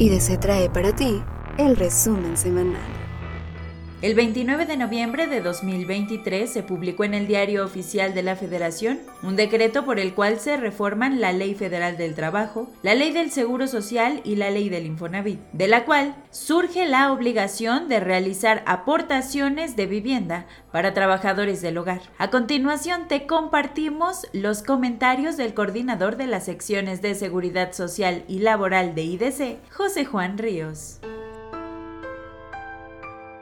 IDC trae para ti el resumen semanal. El 29 de noviembre de 2023 se publicó en el Diario Oficial de la Federación un decreto por el cual se reforman la Ley Federal del Trabajo, la Ley del Seguro Social y la Ley del Infonavit, de la cual surge la obligación de realizar aportaciones de vivienda para trabajadores del hogar. A continuación te compartimos los comentarios del coordinador de las secciones de Seguridad Social y Laboral de IDC, José Juan Ríos.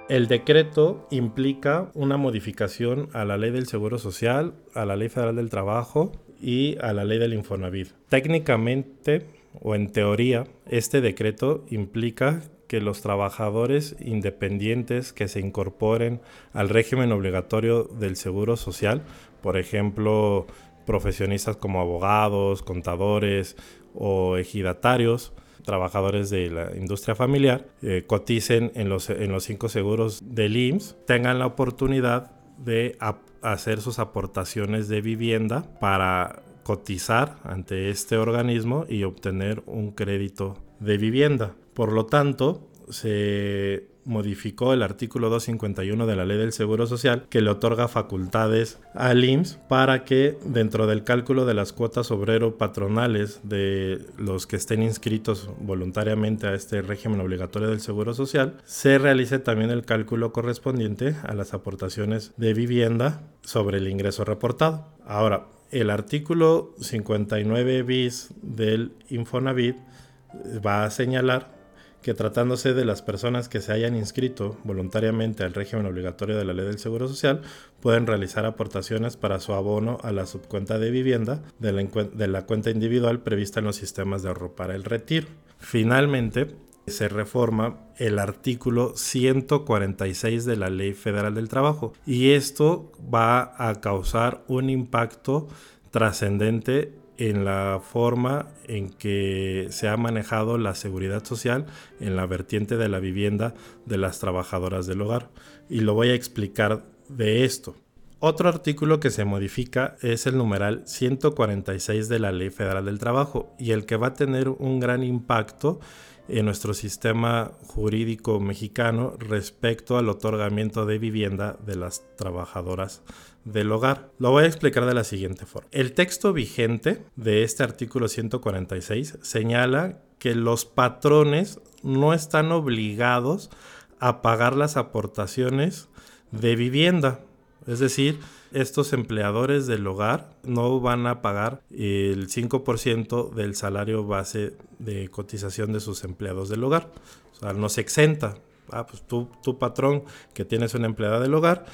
El decreto implica una modificación a la ley del Seguro Social, a la ley federal del trabajo y a la ley del Infonavit. Técnicamente o en teoría, este decreto implica que los trabajadores independientes que se incorporen al régimen obligatorio del Seguro Social, por ejemplo, profesionistas como abogados, contadores o ejidatarios, trabajadores de la industria familiar eh, coticen en los, en los cinco seguros del IMSS, tengan la oportunidad de hacer sus aportaciones de vivienda para cotizar ante este organismo y obtener un crédito de vivienda. Por lo tanto, se modificó el artículo 251 de la Ley del Seguro Social que le otorga facultades al IMSS para que dentro del cálculo de las cuotas obrero patronales de los que estén inscritos voluntariamente a este régimen obligatorio del Seguro Social, se realice también el cálculo correspondiente a las aportaciones de vivienda sobre el ingreso reportado. Ahora, el artículo 59 bis del Infonavit va a señalar que tratándose de las personas que se hayan inscrito voluntariamente al régimen obligatorio de la ley del Seguro Social, pueden realizar aportaciones para su abono a la subcuenta de vivienda de la, cuenta individual prevista en los sistemas de ahorro para el retiro. Finalmente, se reforma el artículo 146 de la Ley Federal del Trabajo y esto va a causar un impacto trascendente en la forma en que se ha manejado la seguridad social en la vertiente de la vivienda de las trabajadoras del hogar. Y lo voy a explicar de esto. Otro artículo que se modifica es el numeral 146 de la Ley Federal del Trabajo y el que va a tener un gran impacto en nuestro sistema jurídico mexicano respecto al otorgamiento de vivienda de las trabajadoras del hogar. Lo voy a explicar de la siguiente forma. El texto vigente de este artículo 146 señala que los patrones no están obligados a pagar las aportaciones de vivienda. Es decir, estos empleadores del hogar no van a pagar el 5% del salario base de cotización de sus empleados del hogar. O sea, no se exenta. Ah, pues tú, tu patrón que tienes una empleada del hogar,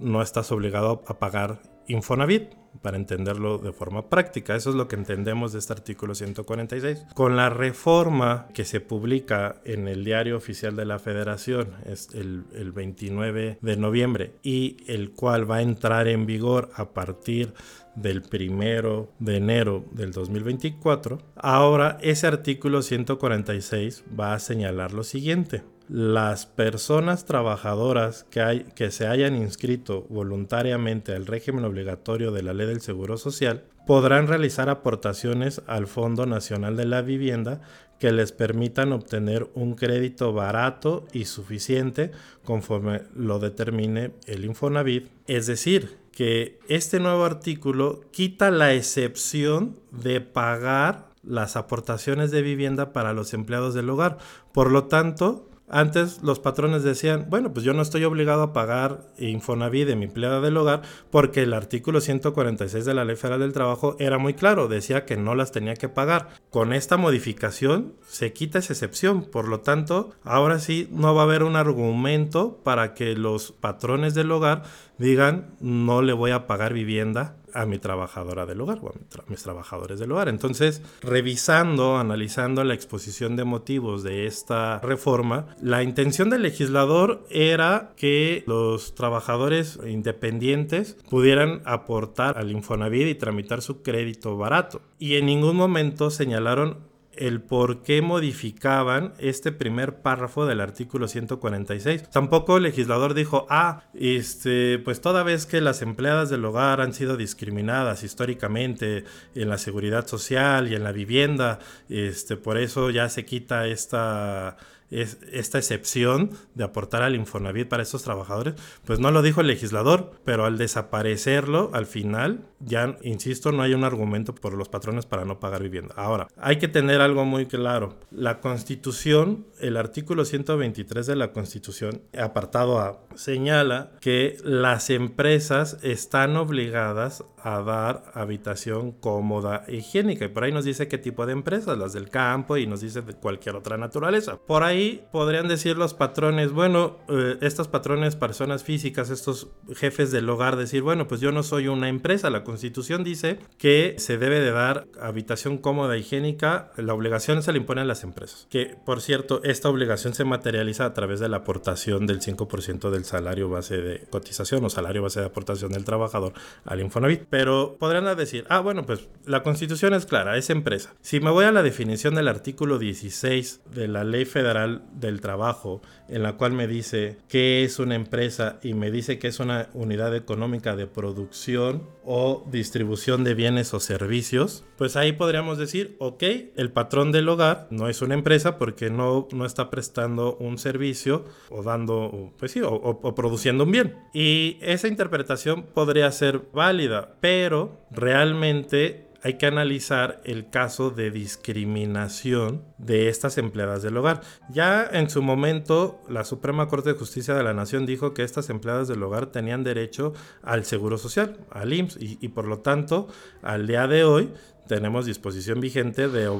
no estás obligado a pagar Infonavit, para entenderlo de forma práctica. Eso es lo que entendemos de este artículo 146. Con la reforma que se publica en el diario oficial de la federación es el, el 29 de noviembre y el cual va a entrar en vigor a partir del primero de enero del 2024, ahora ese artículo 146 va a señalar lo siguiente las personas trabajadoras que, hay, que se hayan inscrito voluntariamente al régimen obligatorio de la ley del Seguro Social podrán realizar aportaciones al Fondo Nacional de la Vivienda que les permitan obtener un crédito barato y suficiente conforme lo determine el Infonavit. Es decir, que este nuevo artículo quita la excepción de pagar las aportaciones de vivienda para los empleados del hogar. Por lo tanto, antes los patrones decían, bueno, pues yo no estoy obligado a pagar Infonavit de mi empleada del hogar porque el artículo 146 de la Ley Federal del Trabajo era muy claro, decía que no las tenía que pagar. Con esta modificación se quita esa excepción, por lo tanto, ahora sí no va a haber un argumento para que los patrones del hogar digan no le voy a pagar vivienda a mi trabajadora del hogar o a, mis trabajadores del hogar. Entonces, revisando, analizando la exposición de motivos de esta reforma, la intención del legislador era que los trabajadores independientes pudieran aportar al Infonavit y tramitar su crédito barato. Y en ningún momento señalaron el por qué modificaban este primer párrafo del artículo 146. Tampoco el legislador dijo, ah, este, pues toda vez que las empleadas del hogar han sido discriminadas históricamente en la seguridad social y en la vivienda, este, por eso ya se quita esta es esta excepción de aportar al Infonavit para estos trabajadores, pues no lo dijo el legislador, pero al desaparecerlo, al final, ya, insisto, no hay un argumento por los patrones para no pagar vivienda. Ahora, hay que tener algo muy claro. La Constitución, el artículo 123 de la Constitución, apartado A, señala que las empresas están obligadas a dar habitación cómoda higiénica. Y por ahí nos dice qué tipo de empresas, las del campo y nos dice de cualquier otra naturaleza. Por ahí podrían decir los patrones, bueno, eh, estos patrones, personas físicas, estos jefes del hogar, decir, bueno, pues yo no soy una empresa. La constitución dice que se debe de dar habitación cómoda higiénica. La obligación se le impone a las empresas. Que, por cierto, esta obligación se materializa a través de la aportación del 5% del salario base de cotización o salario base de aportación del trabajador al Infonavit pero podrán decir, ah, bueno, pues la constitución es clara, es empresa. Si me voy a la definición del artículo 16 de la Ley Federal del Trabajo, en la cual me dice qué es una empresa y me dice que es una unidad económica de producción o distribución de bienes o servicios, pues ahí podríamos decir, ok, el patrón del hogar no es una empresa porque no, no está prestando un servicio o dando, pues sí, o, o produciendo un bien. Y esa interpretación podría ser válida, pero realmente hay que analizar el caso de discriminación de estas empleadas del hogar. Ya en su momento, la Suprema Corte de Justicia de la Nación dijo que estas empleadas del hogar tenían derecho al Seguro Social, al IMSS, y, por lo tanto, al día de hoy tenemos disposición vigente de,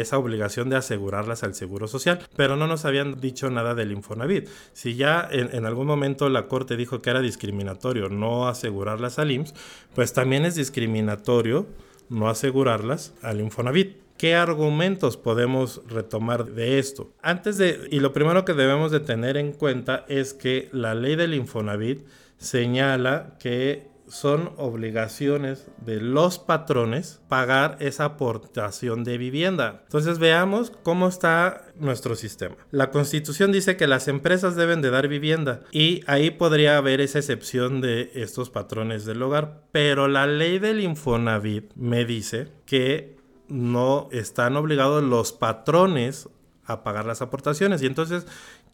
esa obligación de asegurarlas al Seguro Social, pero no nos habían dicho nada del Infonavit. Si ya en, en, algún momento la Corte dijo que era discriminatorio no asegurarlas al IMSS, pues también es discriminatorio no asegurarlas al Infonavit. ¿Qué argumentos podemos retomar de esto? Antes de, y lo primero que debemos de tener en cuenta es que la ley del Infonavit señala que son obligaciones de los patrones pagar esa aportación de vivienda. Entonces veamos cómo está nuestro sistema. La constitución dice que las empresas deben de dar vivienda y ahí podría haber esa excepción de estos patrones del hogar, pero la ley del Infonavit me dice que no están obligados los patrones a pagar las aportaciones y entonces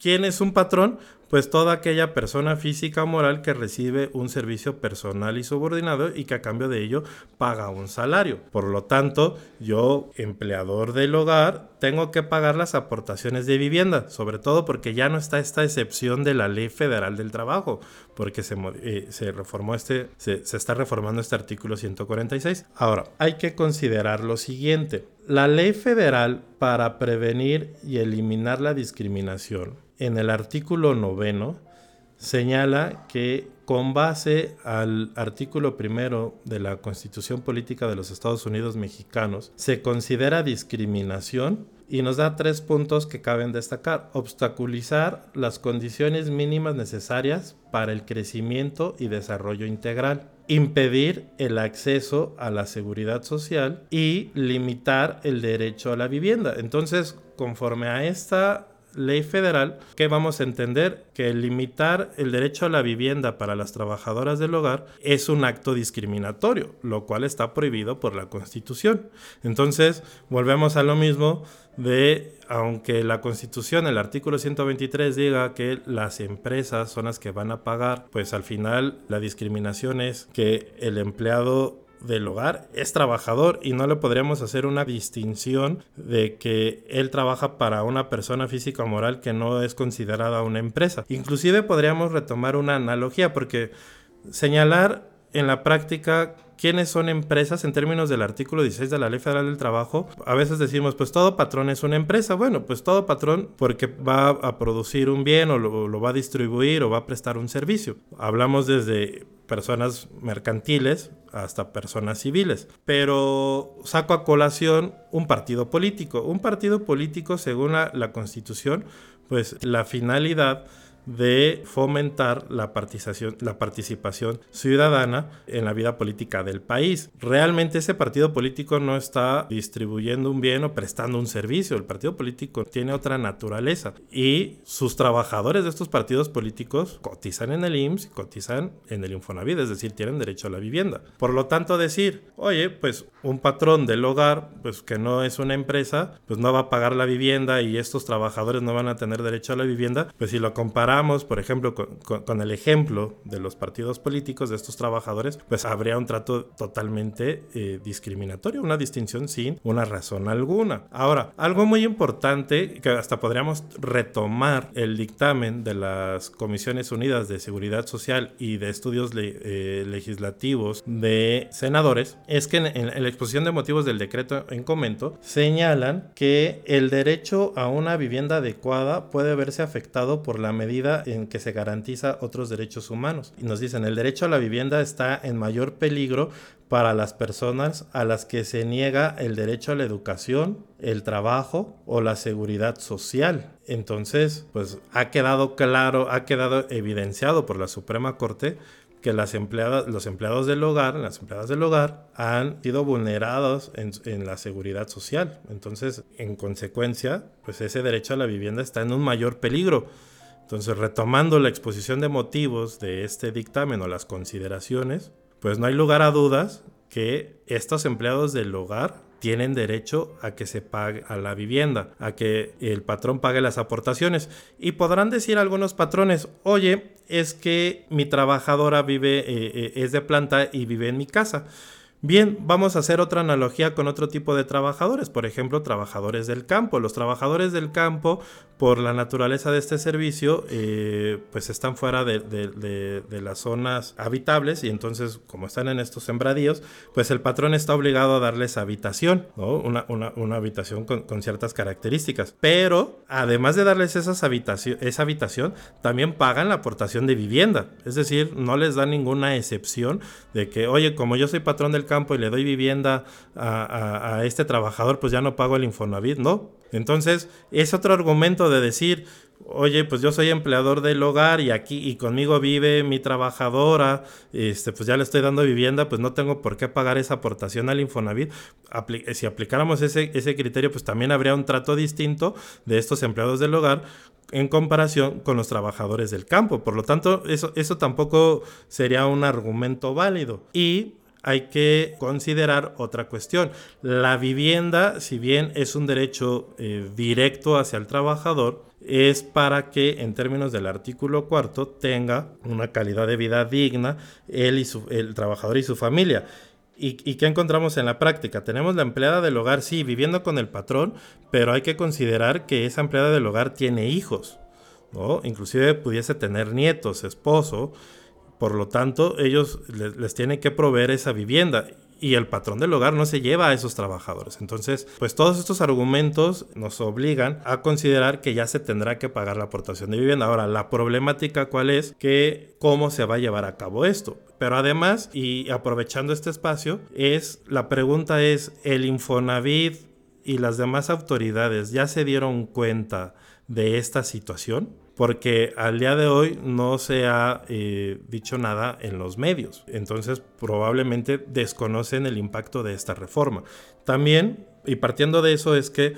¿quién es un patrón? Pues toda aquella persona física o moral que recibe un servicio personal y subordinado y que a cambio de ello paga un salario. Por lo tanto, yo, empleador del hogar, tengo que pagar las aportaciones de vivienda, sobre todo porque ya no está esta excepción de la ley federal del trabajo, porque se, eh, se reformó este, se, se está reformando este artículo 146. Ahora, hay que considerar lo siguiente. La ley federal para prevenir y eliminar la discriminación en el artículo noveno señala que con base al artículo primero de la Constitución Política de los Estados Unidos Mexicanos, se considera discriminación y nos da tres puntos que caben destacar. Obstaculizar las condiciones mínimas necesarias para el crecimiento y desarrollo integral. Impedir el acceso a la seguridad social y limitar el derecho a la vivienda. Entonces, conforme a esta ley federal que vamos a entender que limitar el derecho a la vivienda para las trabajadoras del hogar es un acto discriminatorio, lo cual está prohibido por la Constitución. Entonces, volvemos a lo mismo de, aunque la Constitución, el artículo 123 diga que las empresas son las que van a pagar, pues al final la discriminación es que el empleado del hogar es trabajador y no le podríamos hacer una distinción de que él trabaja para una persona física o moral que no es considerada una empresa. Inclusive podríamos retomar una analogía porque señalar en la práctica quiénes son empresas en términos del artículo 16 de la Ley Federal del Trabajo. A veces decimos, pues todo patrón es una empresa. Bueno, pues todo patrón porque va a producir un bien o lo, lo va a distribuir o va a prestar un servicio. Hablamos desde personas mercantiles hasta personas civiles. Pero saco a colación un partido político. Un partido político, según la, Constitución, pues la finalidad de fomentar la participación, la participación ciudadana en la vida política del país. Realmente ese partido político no está distribuyendo un bien o prestando un servicio. El partido político tiene otra naturaleza y sus trabajadores de estos partidos políticos cotizan en el IMSS cotizan en el Infonavit, es decir, tienen derecho a la vivienda. Por lo tanto, decir, oye, pues un patrón del hogar, pues que no es una empresa, pues no va a pagar la vivienda y estos trabajadores no van a tener derecho a la vivienda, pues si lo comparamos, por ejemplo, con, el ejemplo de los partidos políticos de estos trabajadores, pues habría un trato totalmente eh, discriminatorio, una distinción sin una razón alguna. Ahora, algo muy importante que hasta podríamos retomar el dictamen de las Comisiones Unidas de Seguridad Social y de Estudios eh, Legislativos de Senadores, es que en, en la exposición de motivos del decreto en comento señalan que el derecho a una vivienda adecuada puede verse afectado por la medida en que se garantiza otros derechos humanos. Y nos dicen, el derecho a la vivienda está en mayor peligro para las personas a las que se niega el derecho a la educación, el trabajo o la seguridad social. Entonces, pues ha quedado claro, ha quedado evidenciado por la Suprema Corte que las empleadas, los empleados del hogar, las empleadas del hogar, han sido vulnerados en, en, la seguridad social. Entonces, en consecuencia, pues ese derecho a la vivienda está en un mayor peligro. Entonces, retomando la exposición de motivos de este dictamen o las consideraciones, pues no hay lugar a dudas que estos empleados del hogar tienen derecho a que se pague a la vivienda, a que el patrón pague las aportaciones. Y podrán decir algunos patrones, oye, es que mi trabajadora vive, eh, eh, es de planta y vive en mi casa. Bien, vamos a hacer otra analogía con otro tipo de trabajadores, por ejemplo, trabajadores del campo. Los trabajadores del campo, por la naturaleza de este servicio, eh, pues están fuera de, las zonas habitables y entonces, como están en estos sembradíos, pues el patrón está obligado a darles habitación, ¿no? una, una, habitación con, ciertas características. Pero, además de darles esas habitación, esa habitación, también pagan la aportación de vivienda. Es decir, no les da ninguna excepción de que, oye, como yo soy patrón del y le doy vivienda a, este trabajador, pues ya no pago el Infonavit, ¿no? Entonces, es otro argumento de decir, oye, pues yo soy empleador del hogar y aquí y conmigo vive mi trabajadora, este, pues ya le estoy dando vivienda, pues no tengo por qué pagar esa aportación al Infonavit. si aplicáramos ese, ese criterio, pues también habría un trato distinto de estos empleados del hogar en comparación con los trabajadores del campo. Por lo tanto, eso, eso tampoco sería un argumento válido. Y hay que considerar otra cuestión. La vivienda, si bien es un derecho eh, directo hacia el trabajador, es para que en términos del artículo cuarto tenga una calidad de vida digna él y su, el trabajador y su familia. ¿Y, ¿Y, qué encontramos en la práctica? Tenemos la empleada del hogar, sí, viviendo con el patrón, pero hay que considerar que esa empleada del hogar tiene hijos, ¿no? Inclusive pudiese tener nietos, esposo, por lo tanto, ellos les, tienen que proveer esa vivienda y el patrón del hogar no se lleva a esos trabajadores. Entonces, pues todos estos argumentos nos obligan a considerar que ya se tendrá que pagar la aportación de vivienda. Ahora, la problemática cuál es que cómo se va a llevar a cabo esto. Pero además, y aprovechando este espacio, es la pregunta es el Infonavit y las demás autoridades ya se dieron cuenta de esta situación porque al día de hoy no se ha eh, dicho nada en los medios. Entonces probablemente desconocen el impacto de esta reforma. También, y partiendo de eso, es que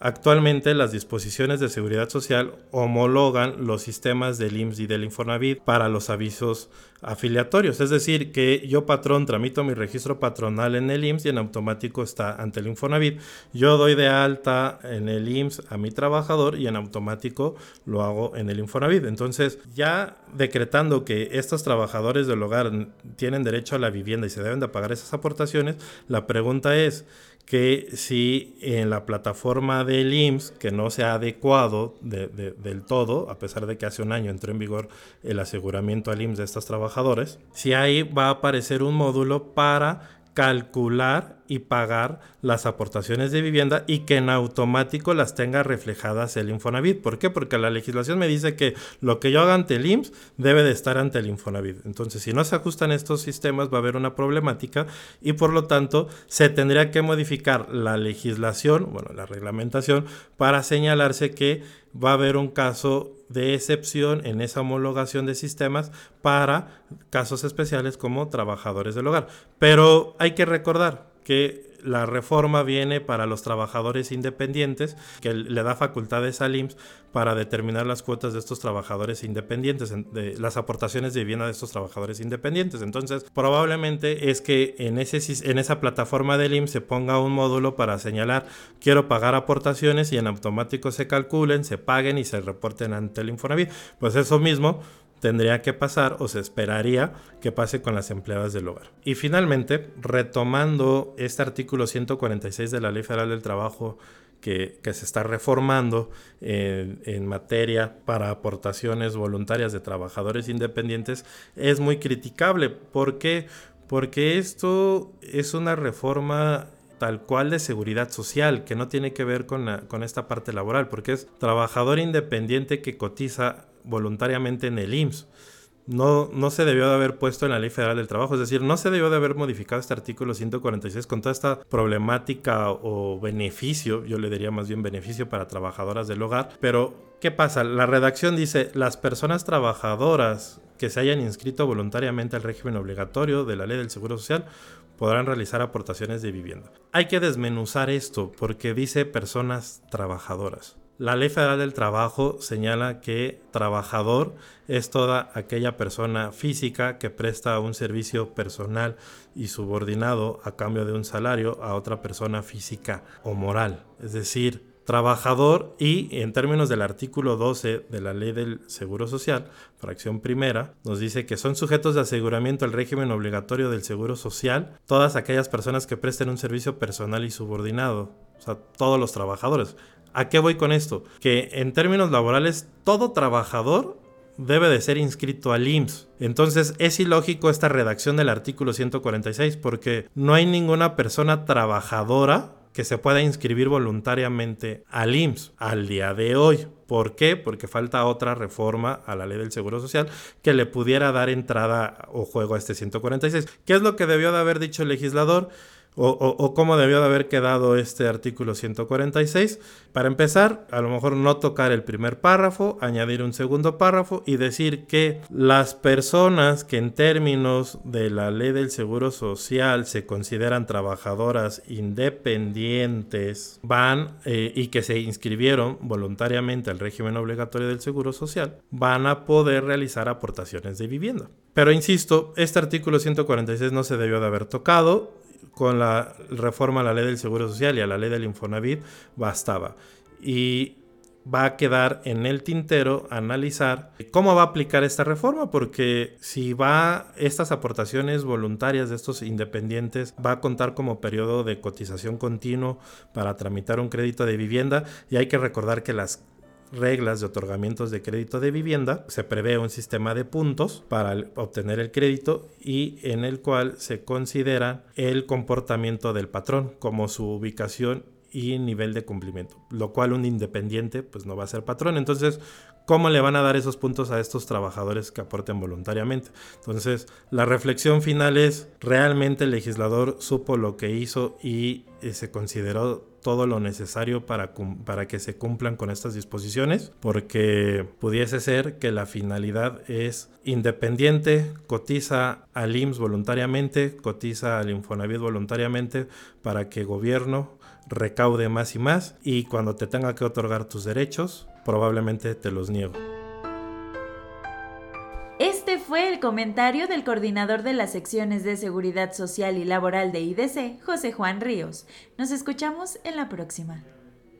Actualmente las disposiciones de seguridad social homologan los sistemas del IMSS y del Infonavit para los avisos afiliatorios, es decir, que yo patrón tramito mi registro patronal en el IMSS y en automático está ante el Infonavit. Yo doy de alta en el IMSS a mi trabajador y en automático lo hago en el Infonavit. Entonces, ya decretando que estos trabajadores del hogar tienen derecho a la vivienda y se deben de pagar esas aportaciones, la pregunta es, que si en la plataforma del IMSS, que no se ha adecuado del todo, a pesar de que hace un año entró en vigor el aseguramiento al IMSS de estos trabajadores, si ahí va a aparecer un módulo para calcular y pagar las aportaciones de vivienda y que en automático las tenga reflejadas el Infonavit. ¿Por qué? Porque la legislación me dice que lo que yo haga ante el IMSS debe de estar ante el Infonavit. Entonces, si no se ajustan estos sistemas, va a haber una problemática y por lo tanto se tendría que modificar la legislación, bueno, la reglamentación, para señalarse que va a haber un caso de excepción en esa homologación de sistemas para casos especiales como trabajadores del hogar. Pero hay que recordar que la reforma viene para los trabajadores independientes, que le da facultades al IMSS para determinar las cuotas de estos trabajadores independientes, de las aportaciones de vivienda de estos trabajadores independientes. Entonces, probablemente es que en, en esa plataforma del IMSS se ponga un módulo para señalar quiero pagar aportaciones y en automático se calculen, se paguen y se reporten ante el Infonavit. Pues eso mismo tendría que pasar o se esperaría que pase con las empleadas del hogar. Y finalmente, retomando este artículo 146 de la Ley Federal del Trabajo que, se está reformando en, materia para aportaciones voluntarias de trabajadores independientes, es muy criticable. ¿Por qué? Porque esto es una reforma tal cual de seguridad social, que no tiene que ver con, con esta parte laboral, porque es trabajador independiente que cotiza voluntariamente en el IMSS. No, no se debió de haber puesto en la Ley Federal del Trabajo, es decir, no se debió de haber modificado este artículo 146 con toda esta problemática o beneficio, yo le diría más bien beneficio para trabajadoras del hogar, pero ¿qué pasa? La redacción dice, las personas trabajadoras que se hayan inscrito voluntariamente al régimen obligatorio de la Ley del Seguro Social podrán realizar aportaciones de vivienda. Hay que desmenuzar esto porque dice personas trabajadoras. La Ley Federal del Trabajo señala que trabajador es toda aquella persona física que presta un servicio personal y subordinado a cambio de un salario a otra persona física o moral. Es decir, trabajador y en términos del artículo 12 de la ley del Seguro Social, fracción primera, nos dice que son sujetos de aseguramiento al régimen obligatorio del Seguro Social todas aquellas personas que presten un servicio personal y subordinado, o sea, todos los trabajadores. ¿A qué voy con esto? Que en términos laborales, todo trabajador debe de ser inscrito al IMSS. Entonces es ilógico esta redacción del artículo 146 porque no hay ninguna persona trabajadora que se pueda inscribir voluntariamente al IMSS al día de hoy. ¿Por qué? Porque falta otra reforma a la ley del Seguro Social que le pudiera dar entrada o juego a este 146. ¿Qué es lo que debió de haber dicho el legislador? O, cómo debió de haber quedado este artículo 146. Para empezar, a lo mejor no tocar el primer párrafo, añadir un segundo párrafo y decir que las personas que en términos de la ley del Seguro Social se consideran trabajadoras independientes van eh, y que se inscribieron voluntariamente al régimen obligatorio del Seguro Social van a poder realizar aportaciones de vivienda. Pero insisto, este artículo 146 no se debió de haber tocado con la reforma a la ley del Seguro Social y a la ley del Infonavit bastaba. Y va a quedar en el tintero analizar cómo va a aplicar esta reforma, porque si va estas aportaciones voluntarias de estos independientes va a contar como periodo de cotización continuo para tramitar un crédito de vivienda y hay que recordar que las reglas de otorgamientos de crédito de vivienda, se prevé un sistema de puntos para obtener el crédito y en el cual se considera el comportamiento del patrón como su ubicación y nivel de cumplimiento, lo cual un independiente pues no va a ser patrón. Entonces, ¿cómo le van a dar esos puntos a estos trabajadores que aporten voluntariamente? Entonces, la reflexión final es, ¿realmente el legislador supo lo que hizo y eh, se consideró todo lo necesario para, para que se cumplan con estas disposiciones? Porque pudiese ser que la finalidad es independiente, cotiza al IMSS voluntariamente, cotiza al Infonavit voluntariamente para que gobierno recaude más y más y cuando te tenga que otorgar tus derechos, probablemente te los niego. Fue el comentario del coordinador de las secciones de Seguridad Social y Laboral de IDC, José Juan Ríos. Nos escuchamos en la próxima.